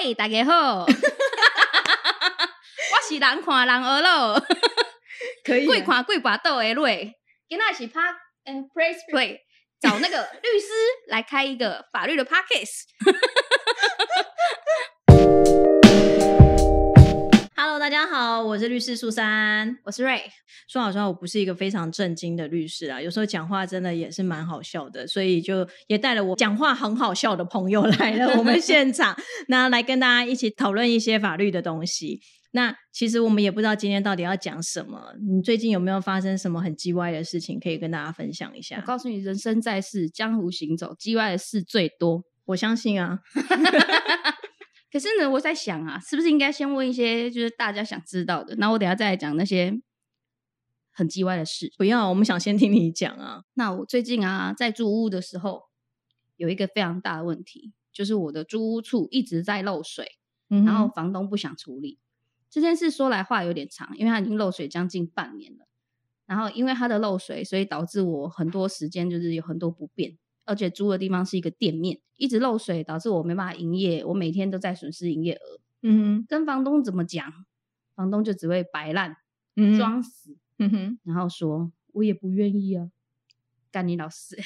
嗨，大家好，我是人看人学咯，可以贵看贵把豆的瑞，今仔是拍呃 press play，找那个律师来开一个法律的。Hello，大家好，我是律师苏珊。我是瑞，说老实话，我不是一个非常正经的律师啊，有时候讲话真的也是蛮好笑的，所以就也带了我讲话很好笑的朋友来了我们现场，那来跟大家一起讨论一些法律的东西。那其实我们也不知道今天到底要讲什么，你最近有没有发生什么很叽歪的事情可以跟大家分享一下我？告诉你，人生在世，江湖行走，叽歪的事最多。我相信啊，可是呢，我在想啊，是不是应该先问一些就是大家想知道的，那我等下再来讲那些很叽歪的事。不要，我们想先听你讲啊。那我最近啊，在租屋的时候，有一个非常大的问题，就是我的租屋处一直在漏水，嗯然后房东不想处理。这件事说来话有点长，因为它已经漏水将近半年了。然后因为它的漏水，所以导致我很多时间就是有很多不便，而且租的地方是一个店面，一直漏水，导致我没办法营业，我每天都在损失营业额。嗯跟房东怎么讲，房东就只会摆烂、哼，装死，嗯哼，然后说我也不愿意啊，干你老师、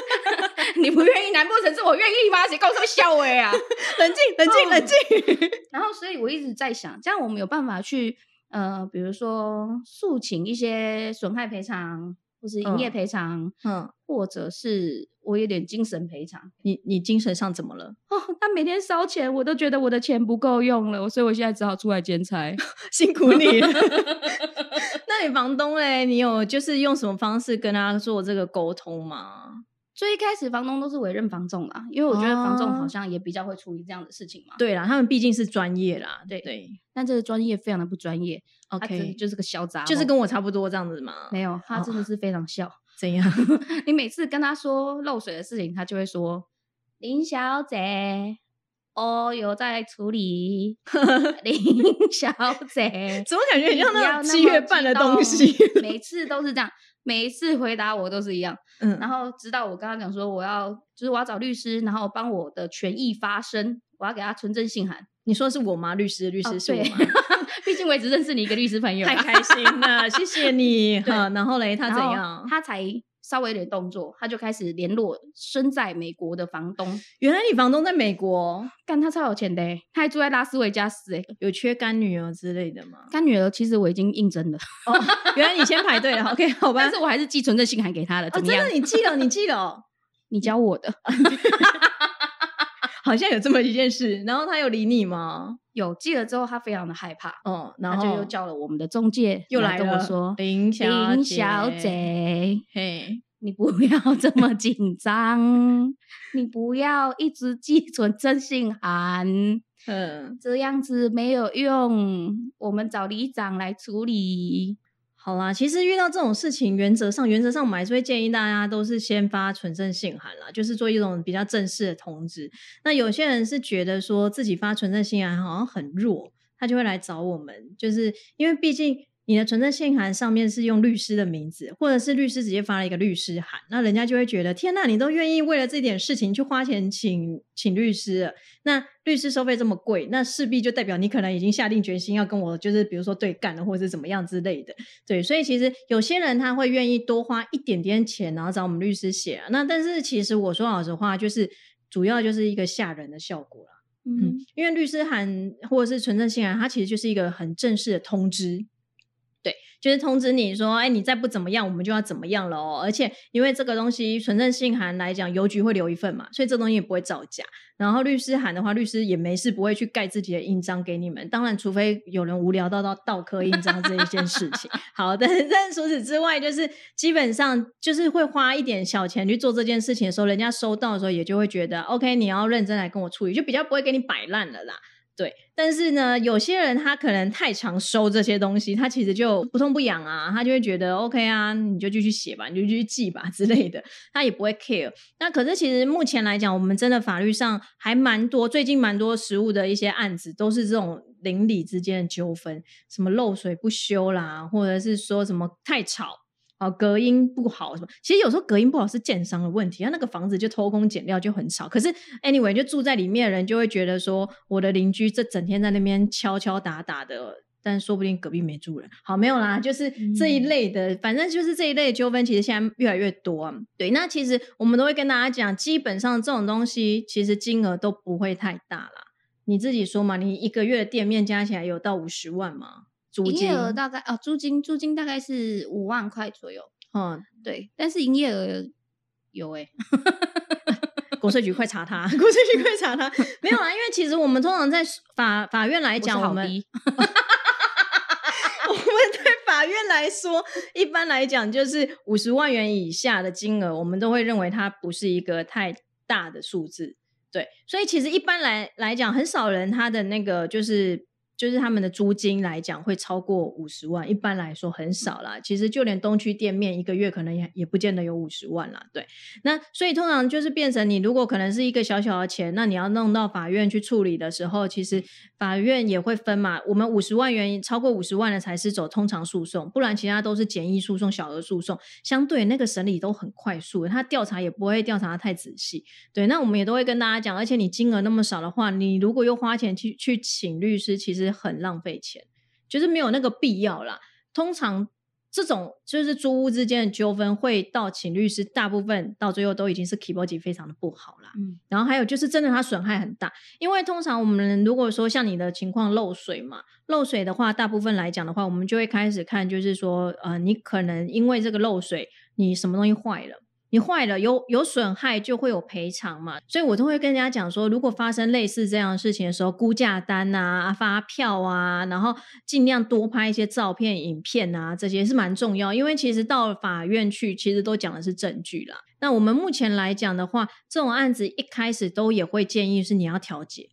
你不愿意，难不成是我愿意吗？谁告诉我笑哎啊？冷静，冷静，冷静。然后，所以我一直在想，这样我们有办法去呃，比如说诉请一些损害赔偿，或是营业嗯赔偿，嗯，或者是我有点精神赔偿。你你精神上怎么了？哦，他每天烧钱，我都觉得我的钱不够用了，所以我现在只好出来兼差。辛苦你了。那你房东嘞？你有就是用什么方式跟他做这个沟通吗？最一开始房东都是委任房仲啦，因为我觉得房仲好哦像也比较会处理这样的事情嘛。对啦，他们毕竟是专业啦。对对但这个专业非常的不专业，OK，就是个小杂，就是跟我差不多这样子嘛。没有，他哦真的是非常笑。怎样？你每次跟他说漏水的事情，他就会说林小姐。哦，有在处理，林小姐，怎么感觉很像那种七月半的东西？每次都是这样，每一次回答我都是一样。嗯，然后直到我跟他讲说，我要就是我要找律师，然后帮我的权益发声，我要给他存真信函。你说是我吗？律师，律哦师是我对吗？毕竟我也只认识你一个律师朋友，太开心了，谢谢你。哈，然后嘞，他怎样？他才稍微有点动作，他就开始联络身在美国的房东。原来你房东在美国，干他超有钱的欸，他还住在拉斯维加斯哎。有缺干女儿之类的吗？干女儿其实我已经应征了，哦，原来你先排队了。OK，好吧但。是我还是寄存证信函给他的，哦？真的，你寄了，你寄了哦。你教我的，好像有这么一件事，然后他有理你吗？有寄了之后，他非常的害怕，嗯，然后就又叫了我们的中介又来跟我说，林小林小姐，嘿，你不要这么紧张，你不要一直寄存征信函，嗯，这样子没有用。我们找里长来处理。好啦，其实遇到这种事情，原则上，原则上我们还是会建议大家都是先发存证信函啦，就是做一种比较正式的通知。那有些人是觉得说自己发存证信函好像很弱，他就会来找我们，就是因为毕竟你的存证信函上面是用律师的名字，或者是律师直接发了一个律师函，那人家就会觉得天呐，你都愿意为了这点事情去花钱请请律师了，那律师收费这么贵，那势必就代表你可能已经下定决心要跟我就是比如说对干了，或者是怎么样之类的。对，所以其实有些人他会愿意多花一点点钱，然后找我们律师写啊。那但是其实我说老实话，就是主要就是一个吓人的效果了。嗯，因为律师函或者是存证信函，它其实就是一个很正式的通知。对，就是通知你说，哎，你再不怎么样，我们就要怎么样了哦。而且因为这个东西存证信函来讲，邮局会留一份嘛，所以这东西也不会造假。然后律师函的话，律师也没事不会去盖自己的印章给你们。当然，除非有人无聊到到盗刻印章这一件事情。好，但是但除此之外，就是基本上就是会花一点小钱去做这件事情的时候，人家收到的时候也就会觉得，OK，你要认真来跟我处理，就比较不会给你摆烂了啦。对，但是呢，有些人他可能太常收这些东西，他其实就不痛不痒啊，他就会觉得 OK 啊，你就继续写吧，你就继续记吧 之类的，他也不会 care。那可是其实目前来讲，我们真的法律上还蛮多，最近蛮多实物的一些案子都是这种邻里之间的纠纷，什么漏水不修啦，或者是说什么太吵。好隔音不好什么。其实有时候隔音不好是建商的问题，他那个房子就偷工减料就很吵。可是 anyway 就住在里面的人就会觉得说，我的邻居这整天在那边敲敲打打的。但说不定隔壁没住人，好没有啦，就是这一类的，反正就是这一类纠纷，其实现在越来越多。对，那其实我们都会跟大家讲，基本上这种东西其实金额都不会太大啦。你自己说嘛，你一个月的店面加起来有到五十万吗？租金额大概哦，租金租金大概是五万块左右。嗯，对，但是营业额有哎，国税局快查他，国税局快查他，没有啦，因为其实我们通常在法法院来讲，我们。法院来说，一般来讲就是五十万元以下的金额，我们都会认为它不是一个太大的数字。对，所以其实一般来来讲，很少人他的那个就是。就是他们的租金来讲会超过五十万，一般来说很少啦。其实就连东区店面一个月可能也也不见得有五十万啦。对，那所以通常就是变成你如果可能是一个小小的钱，那你要弄到法院去处理的时候，其实法院也会分嘛。我们五十万元超过五十万的才是走通常诉讼，不然其他都是简易诉讼、小额诉讼，相对那个审理都很快速，他调查也不会调查的太仔细。对，那我们也都会跟大家讲，而且你金额那么少的话，你如果又花钱去去请律师，其实。很浪费钱，就是没有那个必要啦。通常这种就是租屋之间的纠纷，会到请律师，大部分到最后都已经是 k e y b o a r d 非常的不好啦。嗯，然后还有就是真的它损害很大，因为通常我们如果说像你的情况漏水嘛，漏水的话，大部分来讲的话，我们就会开始看，就是说呃，你可能因为这个漏水，你什么东西坏了。你坏了，有有损害就会有赔偿嘛，所以我都会跟人家讲说，如果发生类似这样的事情的时候，估价单啊、发票啊，然后尽量多拍一些照片、影片啊，这些是蛮重要，因为其实到法院去，其实都讲的是证据啦。那我们目前来讲的话，这种案子一开始都也会建议是你要调解，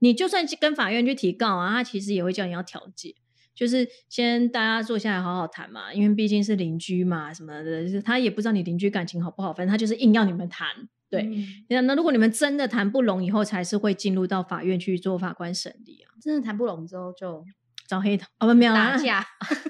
你就算跟法院去提告啊，他其实也会叫你要调解。就是先大家坐下来好好谈嘛，因为毕竟是邻居嘛，什么的，就是他也不知道你邻居感情好不好，反正他就是硬要你们谈。对，那那如果你们真的谈不拢，以后才是会进入到法院去做法官审理啊。真的谈不拢之后就找黑头哦，不没有打架，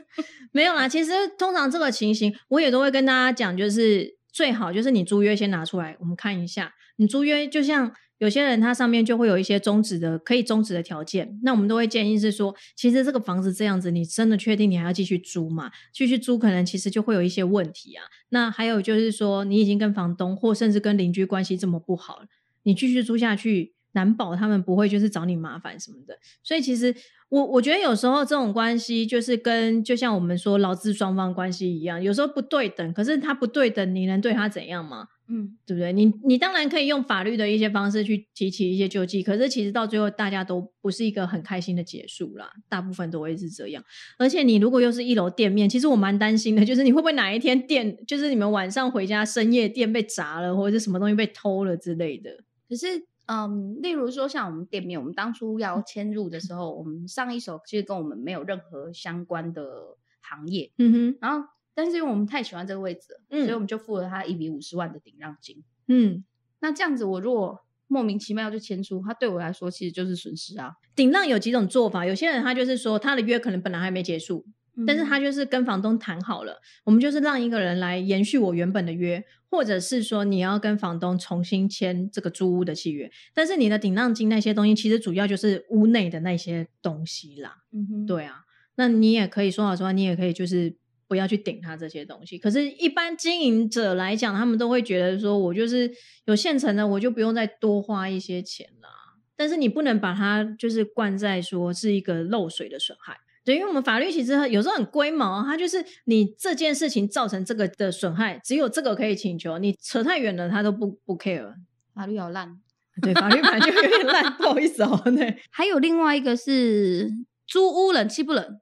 没有啦。其实通常这个情形，我也都会跟大家讲，就是最好就是你租约先拿出来，我们看一下。你租约就像。有些人他上面就会有一些终止的可以终止的条件，那我们都会建议是说，其实这个房子这样子，你真的确定你还要继续租吗？继续租可能其实就会有一些问题啊。那还有就是说，你已经跟房东或甚至跟邻居关系这么不好了，你继续租下去，难保他们不会就是找你麻烦什么的。所以其实我我觉得有时候这种关系就是跟就像我们说劳资双方关系一样，有时候不对等，可是他不对等，你能对他怎样吗？嗯，对不对？你你当然可以用法律的一些方式去提起一些救济，可是其实到最后大家都不是一个很开心的结束啦，大部分都会是这样。而且你如果又是一楼店面，其实我蛮担心的，就是你会不会哪一天店，就是你们晚上回家深夜店被砸了，或者是什么东西被偷了之类的。可是，嗯，例如说像我们店面，我们当初要迁入的时候，我们上一手其实跟我们没有任何相关的行业，嗯哼，然后。但是因为我们太喜欢这个位置，所以我们就付了他一笔五十万的顶让金。嗯，那这样子，我如果莫名其妙就签出，他对我来说其实就是损失啊。顶让有几种做法，有些人他就是说他的约可能本来还没结束，但是他就是跟房东谈好了，我们就是让一个人来延续我原本的约，或者是说你要跟房东重新签这个租屋的契约，但是你的顶让金那些东西，其实主要就是屋内的那些东西啦。嗯哼，对啊，那你也可以说好说，你也可以就是。不要去顶他这些东西。可是，一般经营者来讲，他们都会觉得说，我就是有现成的，我就不用再多花一些钱啦。但是，你不能把它就是灌在说是一个漏水的损害。对，因为我们法律其实有时候很龟毛，它就是你这件事情造成这个的损害，只有这个可以请求。你扯太远了，他都不不 care。法律好烂，对，法律本来就有点烂，不好意思哦。对，还有另外一个是租屋冷气不冷。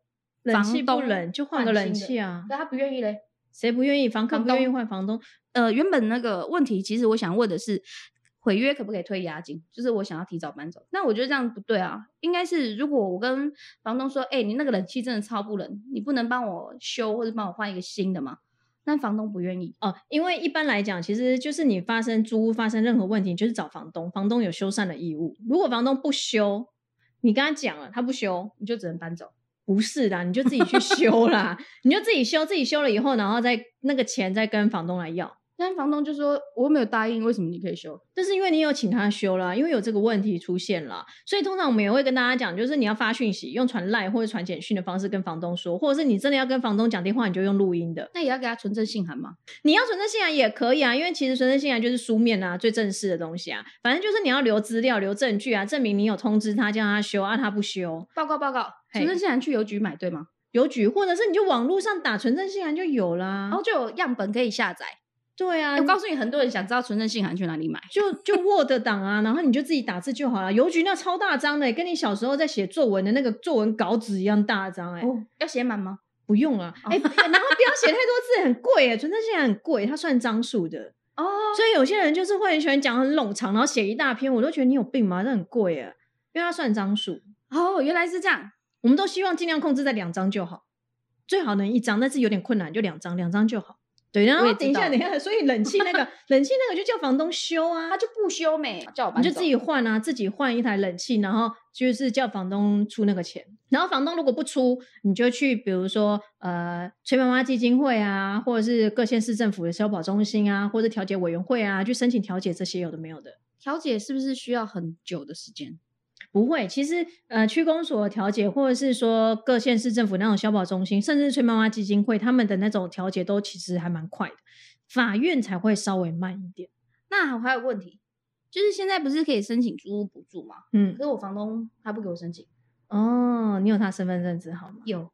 冷气不冷就换个冷气啊！那他不愿意嘞？谁不愿意？房客不愿意换房东？呃，原本那个问题，其实我想问的是，毁约可不可以退押金？就是我想要提早搬走。那我觉得这样不对啊！应该是如果我跟房东说，哎，你那个冷气真的超不冷，你不能帮我修或者帮我换一个新的吗？那房东不愿意哦，因为一般来讲，其实就是你发生租屋发生任何问题，就是找房东，房东有修缮的义务。如果房东不修，你跟他讲了，他不修，你就只能搬走。不是的，你就自己去修啦，你就自己修，自己修了以后，然后再那个钱再跟房东来要。但房东就说我又没有答应，为什么你可以修？但是因为你有请他修啦，因为有这个问题出现了，所以通常我们也会跟大家讲，就是你要发讯息，用传赖或者传简讯的方式跟房东说，或者是你真的要跟房东讲电话，你就用录音的。那也要给他存证信函吗？你要存证信函也可以啊，因为其实存证信函就是书面啊，最正式的东西啊。反正就是你要留资料、留证据啊，证明你有通知他叫他修啊，他不修。报告报告，嘿存证信函去邮局买对吗？邮局或者是你就网络上打存证信函就有啦。然后就有样本可以下载。对啊，我告诉你，很多人想知道存证信函去哪里买。就就 Word 档啊，然后你就自己打字就好了。邮局那超大张的，跟你小时候在写作文的那个作文稿纸一样大张哎、哦，要写满吗？不用啊，哎、然后不要写太多字，很贵哎，存证信函很贵，它算张数的。哦，所以有些人就是会很喜欢讲很冗长，然后写一大篇，我都觉得你有病吗？这很贵哎，因为它算张数。哦，原来是这样。我们都希望尽量控制在两张就好，最好能一张，但是有点困难，就两张，两张就好。对，然后等一下，等一下，所以冷气那个 冷气那个就叫房东修啊，他就不修没，叫我搬你就自己换啊，自己换一台冷气，然后就是叫房东出那个钱。然后房东如果不出，你就去比如说呃崔妈妈基金会啊，或者是各县市政府的消保中心啊，或者调解委员会啊，去申请调解这些有的没有的。调解是不是需要很久的时间？不会，其实呃，区公所的调解，或者是说各县市政府那种消保中心，甚至崔妈妈基金会，他们的那种调解都其实还蛮快的，法院才会稍微慢一点。那我还有问题，就是现在不是可以申请租屋补助吗？嗯可，是我房东他不给我申请。哦，你有他身份证字号吗？有，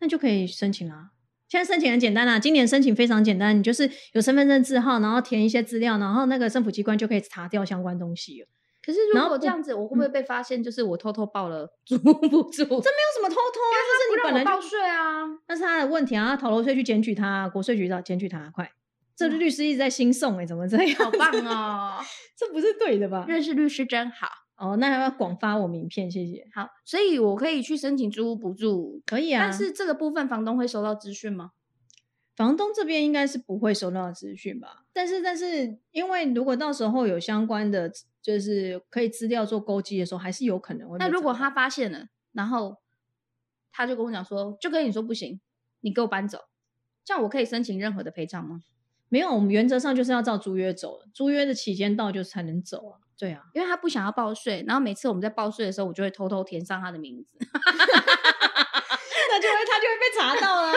那就可以申请啦。现在申请很简单啦，今年申请非常简单，你就是有身份证字号，然后填一些资料，然后那个政府机关就可以查掉相关东西了。可是如果这样子，我会不会被发现？就是我偷偷报了租屋补助，这没有什么偷偷啊，这是不让我报你本来报税啊。那是他的问题啊，他逃漏税去检举他，国税局找检举他，快！这律师一直在新送哎、怎么这样？好棒哦！这不是对的吧？认识律师真好。哦，那要不要广发我名片，谢谢。好，所以我可以去申请租屋补助，可以啊，但是这个部分房东会收到资讯吗？房东这边应该是不会收到资讯吧？但是，但是，因为如果到时候有相关的，就是可以资料做勾稽的时候，还是有可能会那如果他发现了，然后他就跟我讲说，就跟你说不行，你给我搬走，这样我可以申请任何的赔偿吗？没有，我们原则上就是要照租约走，租约的期间到就才能走啊。对啊，因为他不想要报税，然后每次我们在报税的时候，我就会偷偷填上他的名字，那就会他就会被查到啦。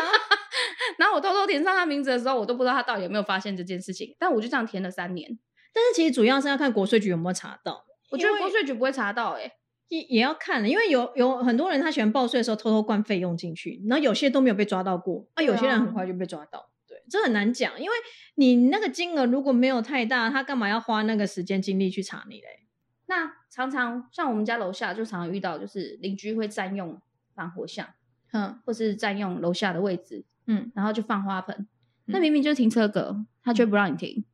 然后我偷偷填上他名字的时候，我都不知道他到底有没有发现这件事情，但我就这样填了三年，但是其实主要是要看国税局有没有查到，我觉得国税局不会查到、欸，也也要看的，因为有有很多人他喜欢报税的时候偷偷灌费用进去，然后有些都没有被抓到过，啊，有些人啊很快就被抓到。对，这很难讲，因为你那个金额如果没有太大，他干嘛要花那个时间精力去查你嘞？那常常像我们家楼下就常常遇到，就是邻居会占用防火巷，嗯或是占用楼下的位置，嗯，然后就放花盆，那嗯明明就是停车格，他却不让你停，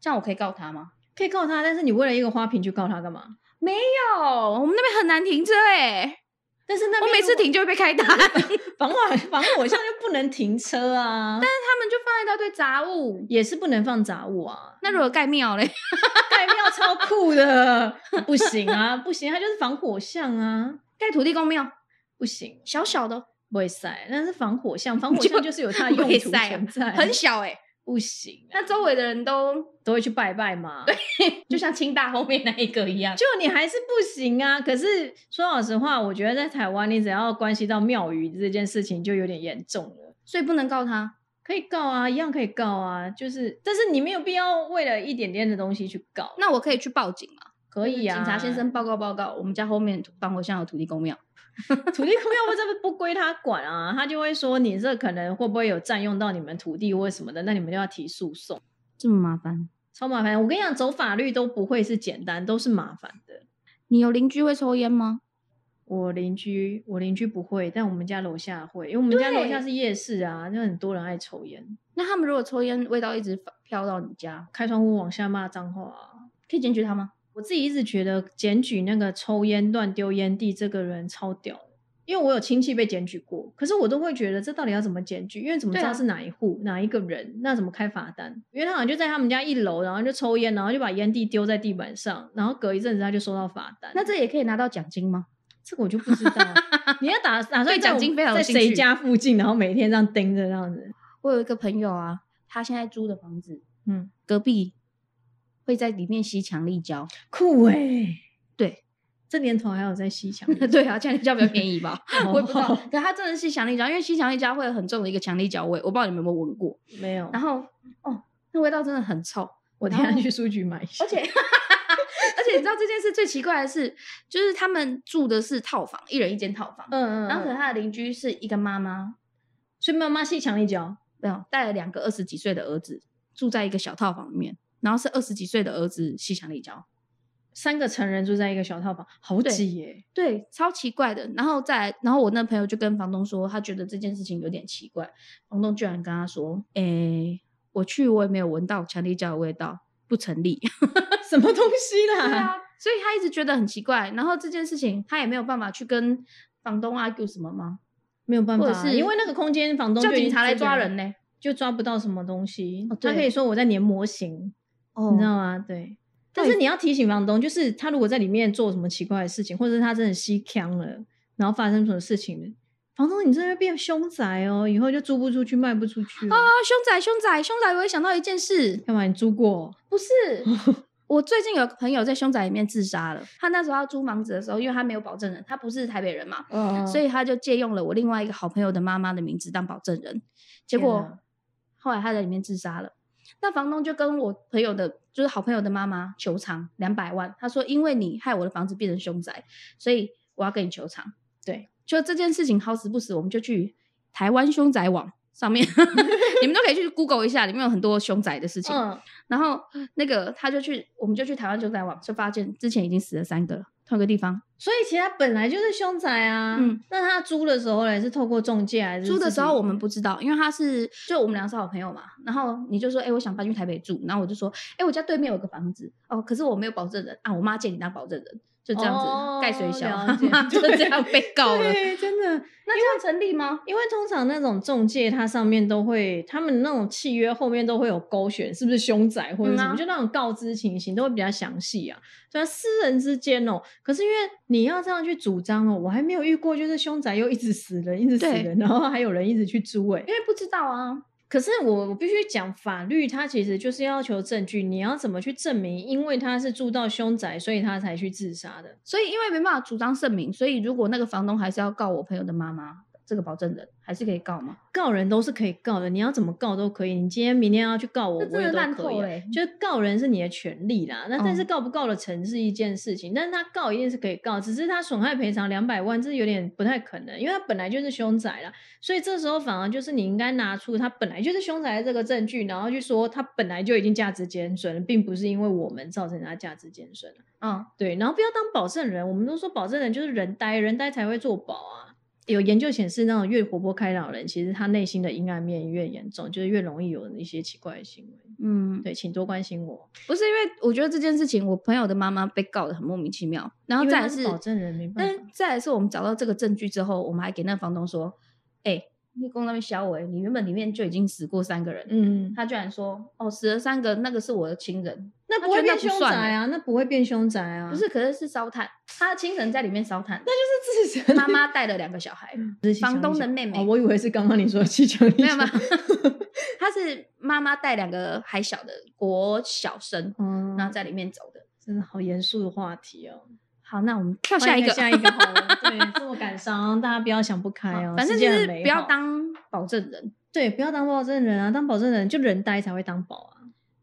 这样我可以告他吗？可以告他，但是你为了一个花瓶去告他干嘛？没有，我们那边很难停车哎、但是那我边每次停就会被开单，但是防火防火巷就不能停车啊，但是他们就放一大堆杂物。也是不能放杂物啊。那如果盖庙嘞？盖庙超酷的，不行啊，不行，它就是防火巷啊，盖土地公庙，不行，小小的，不会塞，但是防火巷，防 火就巷就是有它的用途存在，很小哎、不行啊、那周围的人都都会去拜拜嘛。就像清大后面那一个一样。就你还是不行啊。可是说老实话，我觉得在台湾，你只要关系到庙宇这件事情，就有点严重了。所以不能告他。可以告啊，一样可以告啊，就是，但是你没有必要为了一点点的东西去告。那我可以去报警吗？可以啊，警察先生报告报告，我们家后面防火巷有土地公庙。土地公庙不这不归他管啊，他就会说你这可能会不会有占用到你们土地或什么的，那你们就要提诉讼，这么麻烦？超麻烦。我跟你讲，走法律都不会是简单，都是麻烦的。你有邻居会抽烟吗？我邻居，我邻居不会，但我们家楼下会，因为我们家楼下是夜市啊，就很多人爱抽烟，那他们如果抽烟味道一直飘到你家，开窗户往下骂脏话、啊。可以检举他吗？我自己一直觉得检举那个抽烟乱丢烟蒂这个人超屌的，因为我有亲戚被检举过，可是我都会觉得这到底要怎么检举？因为怎么知道是哪一户、哪一个人？那怎么开罚单？因为他好像就在他们家一楼，然后就抽烟，然后就把烟蒂丢在地板上，然后隔一阵子他就收到罚单。那这也可以拿到奖金吗？这个我就不知道。你要打 打算对奖金非常有兴趣谁家附近，然后每天这样盯着这样子。我有一个朋友啊，他现在租的房子嗯，隔壁会在里面吸强力胶，酷哎、对这年头还有在吸强力 对啊，强力胶比较便宜吧？我也不知道哦，可它真的是强力胶，因为吸强力胶会有很重的一个强力胶味，我不知道你们有没有闻过。没有？然后哦，那味道真的很臭，我等一下去书局买一下。而且 而且你知道这件事最奇怪的是，就是他们住的是套房，一人一间套房，嗯嗯，然后可能嗯他的邻居是一个妈妈，所以妈妈吸强力胶，没有带了两个二十几岁的儿子住在一个小套房里面，然后是二十几岁的儿子吸强力胶，三个成人住在一个小套房，好对挤耶、对，超奇怪的。然后再然后我那朋友就跟房东说，他觉得这件事情有点奇怪，房东居然跟他说：“诶，我去我也没有闻到强力胶的味道，不成立。”什么东西啦？对啊，所以他一直觉得很奇怪。然后这件事情他也没有办法去跟房东 argue 什么吗？没有办法啊，或者是因为那个空间房东叫警察来抓人呢？就抓不到什么东西。哦他可以说我在粘模型，哦你知道吗？对。但是你要提醒房东，就是他如果在里面做什么奇怪的事情，或者是他真的吸枪了，然后发生什么事情了，房东你真的会变凶宅哦，以后就租不出去，卖不出去了啊，凶宅，凶宅，凶宅！我也想到一件事，干嘛？你租过？不是。我最近有个朋友在凶宅里面自杀了。他那时候要租房子的时候，因为他没有保证人，他不是台北人嘛，嗯所以他就借用了我另外一个好朋友的妈妈的名字当保证人。结果后来他在里面自杀了。那房东就跟我朋友的，就是好朋友的妈妈求偿两百万。他说：“因为你害我的房子变成凶宅，所以我要跟你求偿。”对，就这件事情好死不死，我们就去台湾凶宅网上面，你们都可以去 Google 一下，里面有很多凶宅的事情。嗯，然后那个他就去，我们就去台湾凶宅网，就发现之前已经死了三个了，同一个地方。所以其实他本来就是凶宅啊。嗯，那他租的时候呢，是透过中介还是租的时候我们不知道，因为他是就我们俩是好朋友嘛。然后你就说，哎、我想搬去台北住，然后我就说，哎、我家对面有个房子，哦，可是我没有保证人啊，我妈借你当保证人，就这样子哦盖水小，就这样被告了。对，真的。那这样成立吗？因为通常那种中介，它上面都会，他们那种契约后面都会有勾选，是不是凶宅或者什么，嗯啊就那种告知情形都会比较详细啊。虽然私人之间哦，可是因为你要这样去主张哦，我还没有遇过，就是凶宅又一直死人，一直死人，然后还有人一直去租哎、因为不知道啊。可是我我必须讲，法律它其实就是要求证据，你要怎么去证明？因为他是住到凶宅，所以他才去自杀的。所以因为没办法主张证明，所以如果那个房东还是要告我朋友的妈妈，这个保证人还是可以告吗？告人都是可以告的，你要怎么告都可以。你今天、明天要去告我，这真的我也都可以啊、烂透了欸就是告人是你的权利啦，那但是嗯告不告得成是一件事情，但是他告一定是可以告，只是他损害赔偿两百万，这有点不太可能，因为他本来就是凶宅啦，所以这时候反而就是你应该拿出他本来就是凶宅的这个证据，然后去说他本来就已经价值减损了，并不是因为我们造成他价值减损了。嗯，对，然后不要当保证人，我们都说保证人就是人呆，人呆才会做保啊。有研究显示，那种越活泼开朗的人，其实他内心的阴暗面越严重，就是越容易有一些奇怪的行为。嗯，对，请多关心我。不是因为我觉得这件事情，我朋友的妈妈被告的很莫名其妙，然后再来是是保证人没办法但再来是我们找到这个证据之后，我们还给那个房东说，哎、你公那边小伟，你原本里面就已经死过三个人，嗯，他居然说，哦，死了三个，那个是我的亲人，那不会变凶宅啊，那不会变凶宅啊，不是，可是是烧炭，他的亲人在里面烧炭，那就是自身妈妈带了两个小孩，房东的妹妹哦，我以为是刚刚你说的气枪力没有吗？他是妈妈带两个还小的国小生，嗯，然后在里面走的。真的好严肃的话题哦。好，那我们跳下一个，下一个好了。对，这么感伤，大家不要想不开哦。反正就是不要当保证人。对，不要当保证人啊，当保证人就人呆才会当保啊。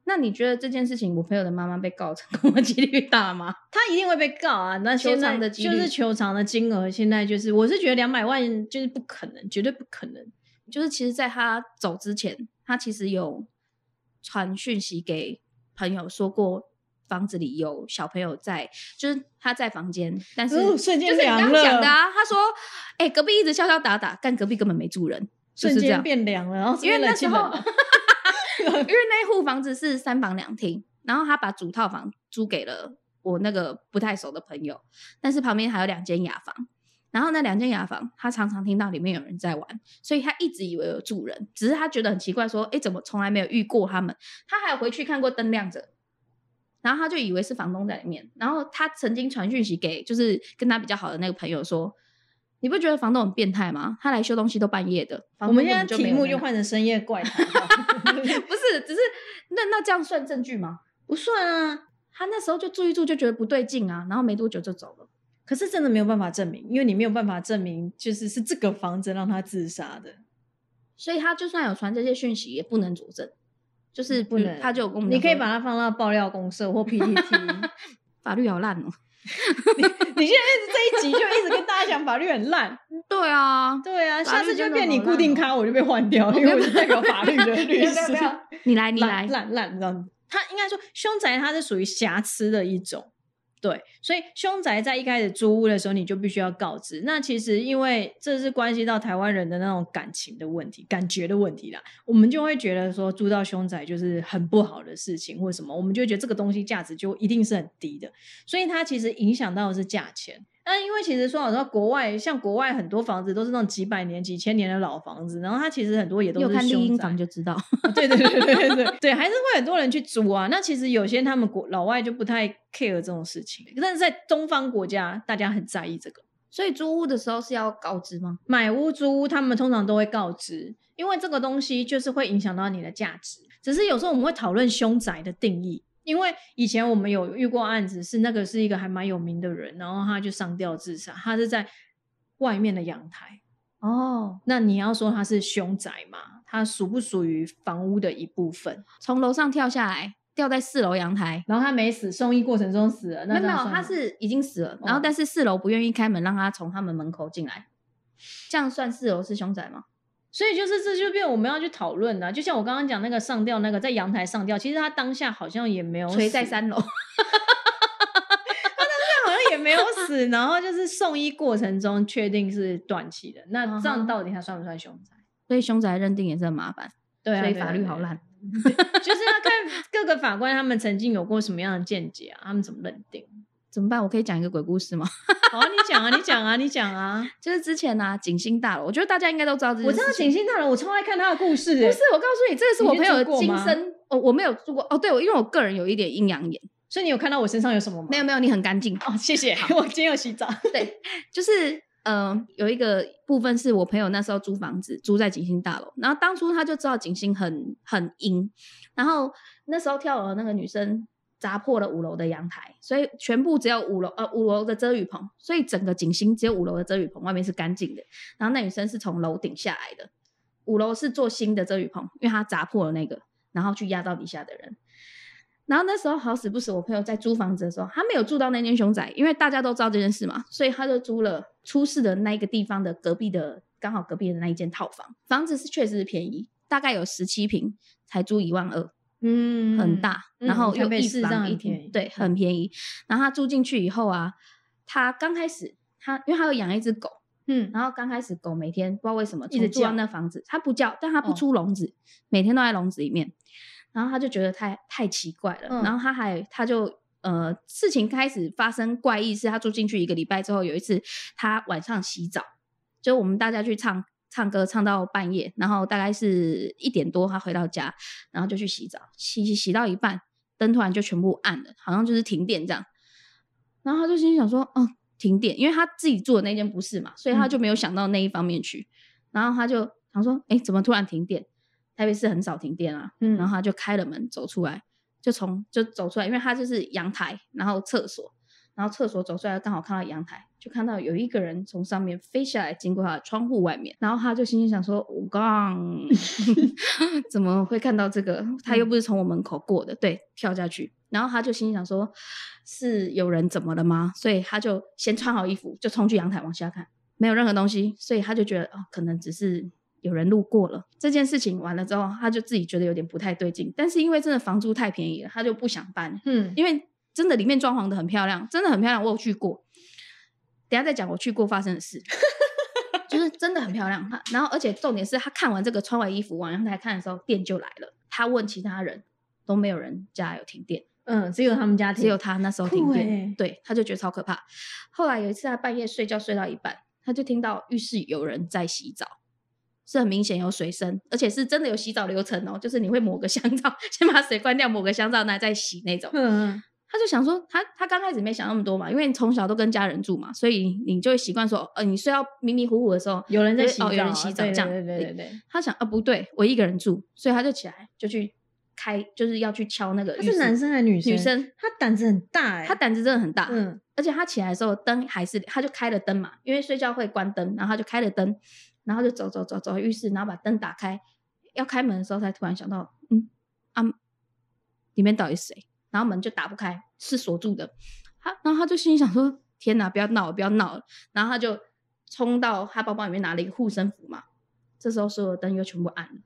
那你觉得这件事情，我朋友的妈妈被告成功的几率大吗？他一定会被告啊！那现求在偿的就是求偿的金额，现在就是我是觉得两百万就是不可能，绝对不可能。就是其实，在他走之前，他其实有传讯息给朋友说过，房子里有小朋友在，就是他在房间，但是、哦瞬间就是你刚凉了刚讲的啊，他说，哎、隔壁一直敲敲打打，但隔壁根本没住人，就瞬间。变凉了，然后因为那时候，因为那户房子是三房两厅，然后他把主套房租给了我那个不太熟的朋友，但是旁边还有两间雅房。然后那两间雅房，他常常听到里面有人在玩，所以他一直以为有住人，只是他觉得很奇怪，说：“哎，怎么从来没有遇过他们？”他还有回去看过灯亮着，然后他就以为是房东在里面，然后他曾经传讯息给就是跟他比较好的那个朋友说，你不觉得房东很变态吗？他来修东西都半夜的。我们现在就题目就换成深夜怪谈，不是，只是那那这样算证据吗？不算啊。他那时候就住一住就觉得不对劲啊，然后没多久就走了。可是真的没有办法证明，因为你没有办法证明就是是这个房子让他自杀的，所以他就算有传这些讯息也不能佐证，就是不能。他就跟我们你可以把它放到爆料公社或 PPT，法律好烂哦。你你现在这一集就一直跟大家讲法律很烂，对啊，对啊，下次就变你固定咖，我就被换掉，因为我是代表法律的律师。你来，你来，烂烂这样子。他应该说凶宅，它是属于瑕疵的一种。对，所以凶宅在一开始租屋的时候，你就必须要告知。那其实因为这是关系到台湾人的那种感情的问题、感觉的问题啦，我们就会觉得说租到凶宅就是很不好的事情，或什么，我们就觉得这个东西价值就一定是很低的。所以它其实影响到的是价钱。那因为其实说老实话，国外像国外很多房子都是那种几百年、几千年的老房子，然后它其实很多也都是凶宅，就知道。对对对对对对，对，还是会很多人去租啊。那其实有些他们国老外就不太 care 这种事情，但是在东方国家，大家很在意这个。所以租屋的时候是要告知吗？买屋租屋，他们通常都会告知，因为这个东西就是会影响到你的价值。只是有时候我们会讨论凶宅的定义。因为以前我们有遇过案子，是那个是一个还蛮有名的人，然后他就上吊自杀，他是在外面的阳台。哦，那你要说他是凶宅嘛？他属不属于房屋的一部分？从楼上跳下来，掉在四楼阳台，然后他没死，送医过程中死了。没有，他是已经死了，然后但是四楼不愿意开门让他从他们门口进来，这样算四楼是凶宅吗？所以就是这就变我们要去讨论的，就像我刚刚讲那个上吊那个在阳台上吊，其实他当下好像也没有垂在三楼，他当下好像也没有死，然后就是送医过程中确定是短期的，那这样到底他算不算凶宅？所以凶宅认定也是很麻烦，对啊，所以法律好烂，就是要看各个法官他们曾经有过什么样的见解啊，他们怎么认定。怎么办？我可以讲一个鬼故事吗？好啊，你讲啊，你讲啊，你讲啊。就是之前呢，景星大楼，我觉得大家应该都知道这我知道景星大楼，我超爱看他的故事。不是，我告诉你，这个是我朋友的今生。哦，我没有住过。哦，对，我因为我个人有一点阴阳眼，所以你有看到我身上有什么吗？没有，没有，你很干净。哦，谢谢。我今天有洗澡。对，就是嗯，有一个部分是我朋友那时候租房子，租在景星大楼，然后当初他就知道景星很很阴，然后那时候跳楼的那个女生。砸破了五楼的阳台，所以全部只有五楼呃五楼的遮雨棚，所以整个景星只有五楼的遮雨棚，外面是干净的。然后那女生是从楼顶下来的，五楼是做新的遮雨棚，因为她砸破了那个，然后去压到底下的人。然后那时候好死不死，我朋友在租房子的时候，他没有住到那间凶宅，因为大家都知道这件事嘛，所以他就租了出事的那一个地方的隔壁的，刚好隔壁的那一间套房。房子是确实是便宜，大概有十七平，才租一万二。嗯，很大，然后又一房一厅，对，很便宜。然后他住进去以后啊，他刚开始他因为他有养一只狗，嗯，然后刚开始狗每天不知道为什么一直住到那房子，它不叫，但它不出笼子，每天都在笼子里面。然后他就觉得太太奇怪了，然后他还他就呃事情开始发生怪异，是他住进去一个礼拜之后，有一次他晚上洗澡，就我们大家去唱。唱歌唱到半夜，然后大概是一点多，他回到家，然后就去洗澡，洗洗洗到一半，灯突然就全部暗了，好像就是停电这样。然后他就心想说：“哦，停电，因为他自己住的那间不是嘛，所以他就没有想到那一方面去。然后他就想说：，哎，怎么突然停电？台北市很少停电啊。然后他就开了门走出来，就从就走出来，因为他就是阳台，然后厕所。”然后厕所走出来，刚好看到阳台，就看到有一个人从上面飞下来，经过他的窗户外面。然后他就心里想说：“我刚 怎么会看到这个？他又不是从我门口过的。”对，跳下去。然后他就心里想说：“是有人怎么了吗？”所以他就先穿好衣服，就冲去阳台往下看，没有任何东西。所以他就觉得哦，可能只是有人路过了。这件事情完了之后，他就自己觉得有点不太对劲。但是因为真的房租太便宜了，他就不想搬。嗯，因为。真的里面装潢的很漂亮，真的很漂亮。我有去过，等下再讲我去过发生的事，就是真的很漂亮。然后，而且重点是他看完这个穿完衣服往阳台看的时候，电就来了。他问其他人都没有人家有停电，嗯，只有他们家，只有他那时候停电。对，他就觉得超可怕。后来有一次他半夜睡觉睡到一半，他就听到浴室有人在洗澡。是很明显有水声，而且是真的有洗澡流程哦，就是你会抹个香皂，先把水关掉，抹个香皂，那再洗那种。嗯，他就想说，他他刚开始没想那么多嘛，因为你从小都跟家人住嘛，所以你就会习惯说，呃，你睡到迷迷糊糊的时候，有人在洗澡，哦，有人洗澡这样。对对对对，他想啊，不对，我一个人住，所以他就起来就去开，就是要去敲那个。他是男生还是女生？女生，他胆子很大哎，他胆子真的很大。嗯而且他起来的时候灯还是，他就开了灯嘛，因为睡觉会关灯，然后他就开了灯，然后就走走走走回浴室，然后把灯打开，要开门的时候才突然想到，嗯啊，里面到底是谁？然后门就打不开，是锁住的。他然后他就心里想说，天哪，不要闹了，不要闹了。然后他就冲到他包包里面拿了一个护身符嘛，这时候所有灯又全部暗了，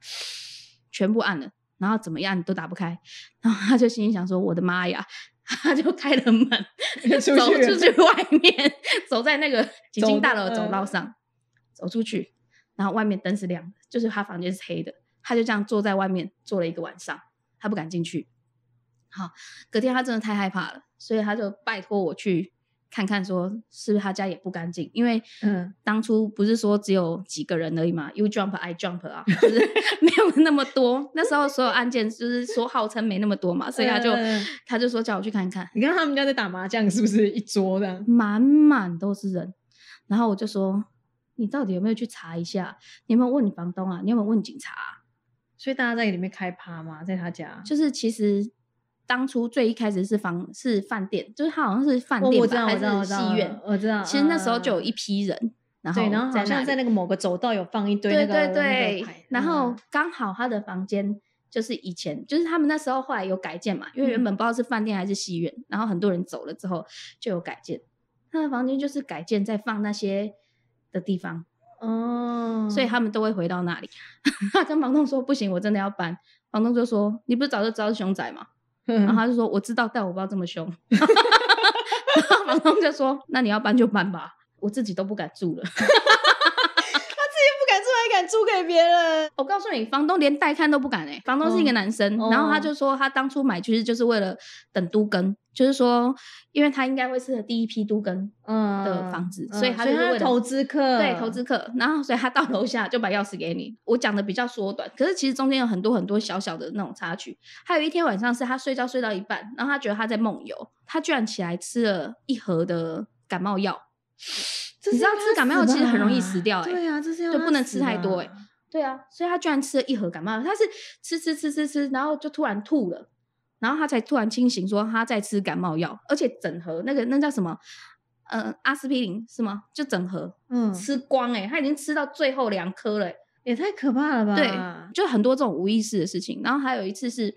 全部暗了，然后怎么样都打不开。然后他就心里想说，我的妈呀！他就开了门，出走出去外面，走在那个景走星大楼的走嗯道上，走出去，然后外面灯是亮的，就是他房间是黑的，他就这样坐在外面坐了一个晚上，他不敢进去。好，隔天他真的太害怕了，所以他就拜托我去看看，说是不是他家也不干净，因为嗯当初不是说只有几个人而已嘛，You jump I jump 啊，就是 没有那么多。那时候所有案件就是说号称没那么多嘛，所以他就、嗯他就说叫我去看看，你看他们家在打麻将，是不是一桌这样？满满都是人。然后我就说，你到底有没有去查一下？你有没有问你房东啊？你有没有问警察啊、所以大家在里面开趴吗？在他家？就是其实当初最一开始是房是饭店，就是他好像是饭店吧，哦我知道，还是戏院。我知道。其实那时候就有嗯一批人，然后对，然后好像在那个某个走道有放一堆那对对个对，然后嗯刚好他的房间就是以前就是他们那时候后来有改建嘛，因为原嗯本不知道是饭店还是戏院，然后很多人走了之后就有改建，他的房间就是改建在放那些的地方，哦，所以他们都会回到那里。他跟房东说不行，我真的要搬，房东就说你不是早就知道是凶宅吗？然后嗯他就说我知道，但我不知道这么凶。房东就说那你要搬就搬吧，我自己都不敢住了。他自己不敢住还敢租给别人，我告诉你，房东连带看都不敢哎、房东是一个哦男生，哦然后他就说他当初买其实就是为了等都更，就是说，因为他应该会是第一批都更嗯的房子，嗯所以他就是为了投资客，对投资客，然后所以他到楼下就把钥匙给你。我讲的比较缩短，可是其实中间有很多很多小小的那种插曲。还有一天晚上是他睡觉睡到一半，然后他觉得他在梦游，他居然起来吃了一盒的感冒药。你知道吃感冒药其实很容易死掉欸对啊，这是要他就不能吃太多欸对啊，所以他居然吃了一盒感冒药，他是吃吃吃吃吃，然后就突然吐了，然后他才突然清醒，说他在吃感冒药，而且整盒那个那叫什么？呃，阿司匹林是吗？就整盒嗯，吃光哎、欸，他已经吃到最后两颗了欸、也太可怕了吧？对，就很多这种无意识的事情。然后还有一次是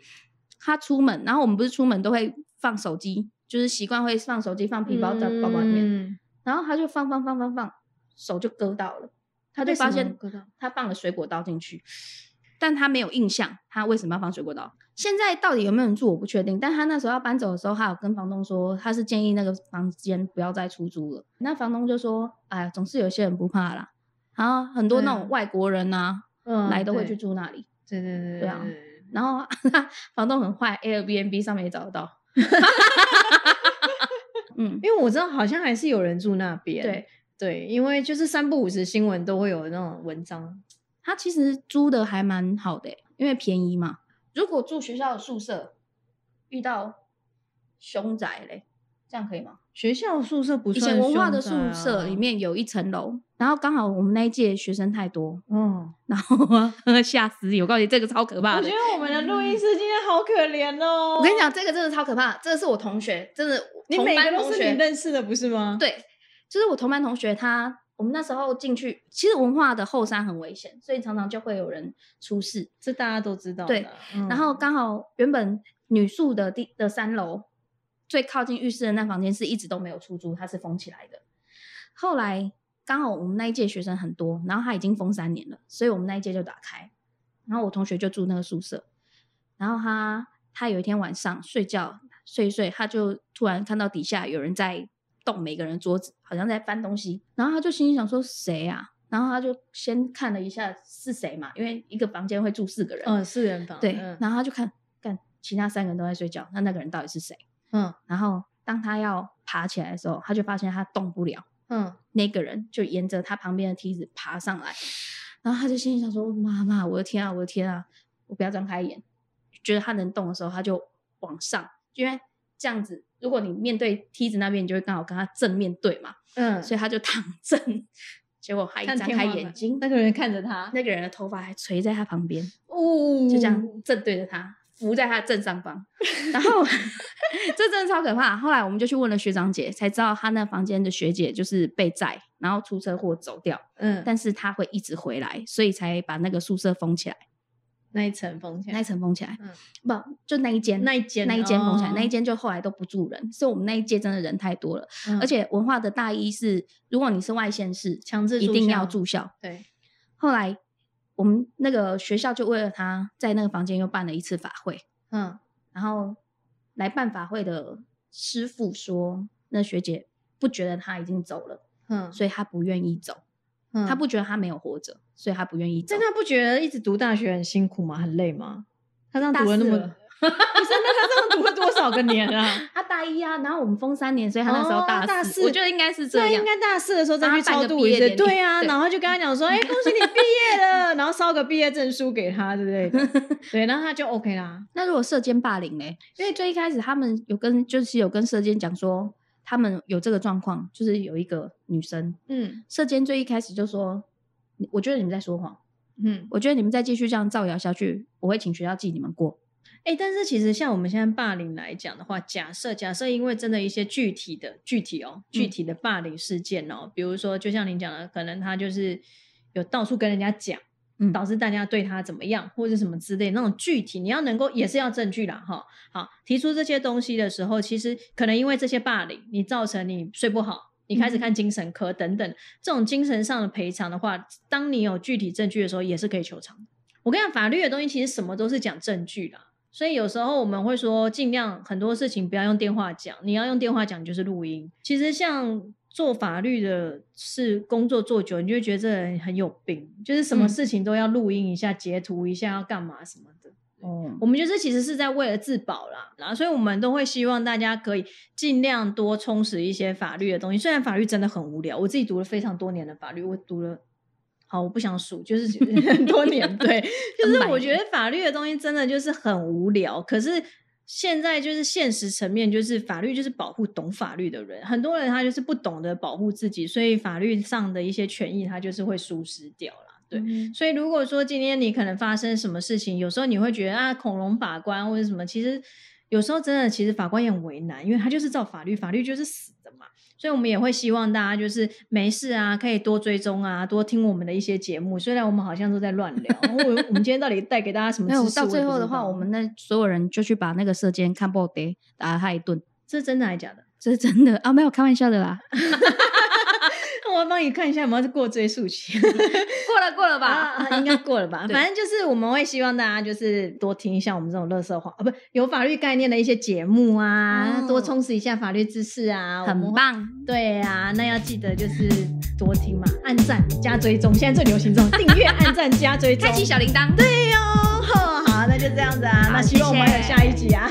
他出门，然后我们不是出门都会放手机，就是习惯会放手机放皮包在包包里面，嗯然后他就放放放放放，手就割到了，他就发现割到他放了水果刀进去，但他没有印象他为什么要放水果刀。现在到底有没有人住我不确定，但他那时候要搬走的时候，他有跟房东说，他是建议那个房间不要再出租了。那房东就说：“哎呀，总是有些人不怕啦，然后很多那种外国人呐、嗯来都会去住那里。对对对对啊然后 房东很坏，Airbnb 上面也找得到。嗯，因为我知道好像还是有人住那边，对对，因为就是三不五时新闻都会有那种文章，他其实租的还蛮好的欸、因为便宜嘛。如果住学校的宿舍遇到凶宅嘞，这样可以吗？学校宿舍不以算前文化的宿舍里，面有一层楼，然后刚好我们那一届学生太多，嗯，然后 吓死我告诉你这个超可怕的我觉。得我们的录音师今天好可怜哦。我跟你讲，这个真的超可怕，这个是我同学，真的你每个都是你学，认识的，不是吗？，对，就是我同班同学他。我们那时候进去，其实文化的后山很危险，所以常常就会有人出事。这大家都知道的。对嗯然后刚好原本女宿的第的三楼最靠近浴室的那房间是一直都没有出租，它是封起来的。后来刚好我们那一届学生很多，然后他已经封三年了，所以我们那一届就打开。然后我同学就住那个宿舍，然后他他有一天晚上睡觉睡一睡，他就突然看到底下有人在动每个人桌子，好像在翻东西，然后他就心里想说谁啊？然后他就先看了一下是谁嘛，因为一个房间会住四个人，嗯，四人房，对，嗯然后他就看，看其他三个人都在睡觉，那那个人到底是谁？嗯然后当他要爬起来的时候，他就发现他动不了，嗯，那个人就沿着他旁边的梯子爬上来，然后他就心里想说：“妈妈，我的天啊，我的天啊！”我不要张开眼，觉得他能动的时候，他就往上，因为这样子，如果你面对梯子那边，你就会刚好跟他正面对嘛，嗯，所以他就躺正，结果他一张开眼睛，那个人看着他，那个人的头发还垂在他旁边，哦，就这样正对着他，扶在他的正上方。然后 这真的超可怕。后来我们就去问了学长姐，才知道他那房间的学姐就是被载，然后出车祸走掉，嗯，但是他会一直回来，所以才把那个宿舍封起来，那一层封起来，那一层封起来。嗯不，就那一间，那一间那一间封起来，哦那一间就后来都不住人，是我们那一届真的人太多了，嗯而且文化的大一是，如果你是外县市，强制一定要住校。对，后来我们那个学校就为了他在那个房间又办了一次法会，嗯然后来办法会的师傅说，那学姐不觉得他已经走了，嗯，所以他不愿意走，嗯他不觉得他没有活着，所以他不愿意走但。他不觉得一直读大学很辛苦吗？很累吗？他这样大读了那么，不是？那他这样读了多少个年啊？他大一啊，然后我们封三年，所以他那时候哦大四，大四我觉得应该是这样。那应该大四的时候再去超度一次，对啊，对然后就跟他讲说，哎，恭喜你毕业了，然后烧个毕业证书给他之类的，对，然后他就 OK 啦。那如果射箭霸凌嘞？因为最一开始他们有跟就是有跟射箭讲说，他们有这个状况，就是有一个女生，嗯射监最一开始就说，你我觉得你们在说谎，嗯，我觉得你们再继续这样造谣下去，我会请学校记你们过。哎，但是其实像我们现在霸凌来讲的话，假设假设因为真的一些具体的具体哦，具体的霸凌事件哦，比如说就像您讲的，可能他就是有到处跟人家讲。嗯导致大家对他怎么样，或者什么之类那种具体，你要能够也是要证据啦，哈。好，提出这些东西的时候，其实可能因为这些霸凌，你造成你睡不好，你开始看精神科等等，这种精神上的赔偿的话，当你有具体证据的时候，也是可以求偿的。我跟你讲，法律的东西其实什么都是讲证据啦，所以有时候我们会说，尽量很多事情不要用电话讲，你要用电话讲就是录音。其实像做法律的是工作做久，你就会觉得这人很有病，就是什么嗯事情都要录音一下、截图一下，要干嘛什么的。哦，我们就是其实是在为了自保啦，然后所以我们都会希望大家可以尽量多充实一些法律的东西。虽然法律真的很无聊，我自己读了非常多年的法律，我读了。好，我不想数，就是 很多年，对，就是我觉得法律的东西真的就是很无聊。可是现在就是现实层面，就是法律就是保护懂法律的人，很多人他就是不懂得保护自己，所以法律上的一些权益他就是会疏失掉了。对，嗯所以如果说今天你可能发生什么事情，有时候你会觉得啊，恐龙法官或者什么，其实有时候真的，其实法官也很为难，因为他就是照法律，法律就是死的嘛。所以我们也会希望大家就是没事啊，可以多追踪啊，多听我们的一些节目。虽然我们好像都在乱聊，我我们今天到底带给大家什么没有知识？到最后的话，我们那所有人就去把那个射监看报得打他一顿，这是真的还是假的？这是真的啊，没有开玩笑的啦，我要帮你看一下有没有过追溯期。过了过了吧？应该过了吧？反正就是我们会希望大家就是多听一下我们这种乐色话啊，不有法律概念的一些节目啊，哦多充实一下法律知识啊。很棒，对啊，那要记得就是多听嘛，按赞加追踪，现在最流行这种订阅、按赞加追踪开。启小铃铛。对哦、好，那就这样子啊，那希望我们还有下一集啊。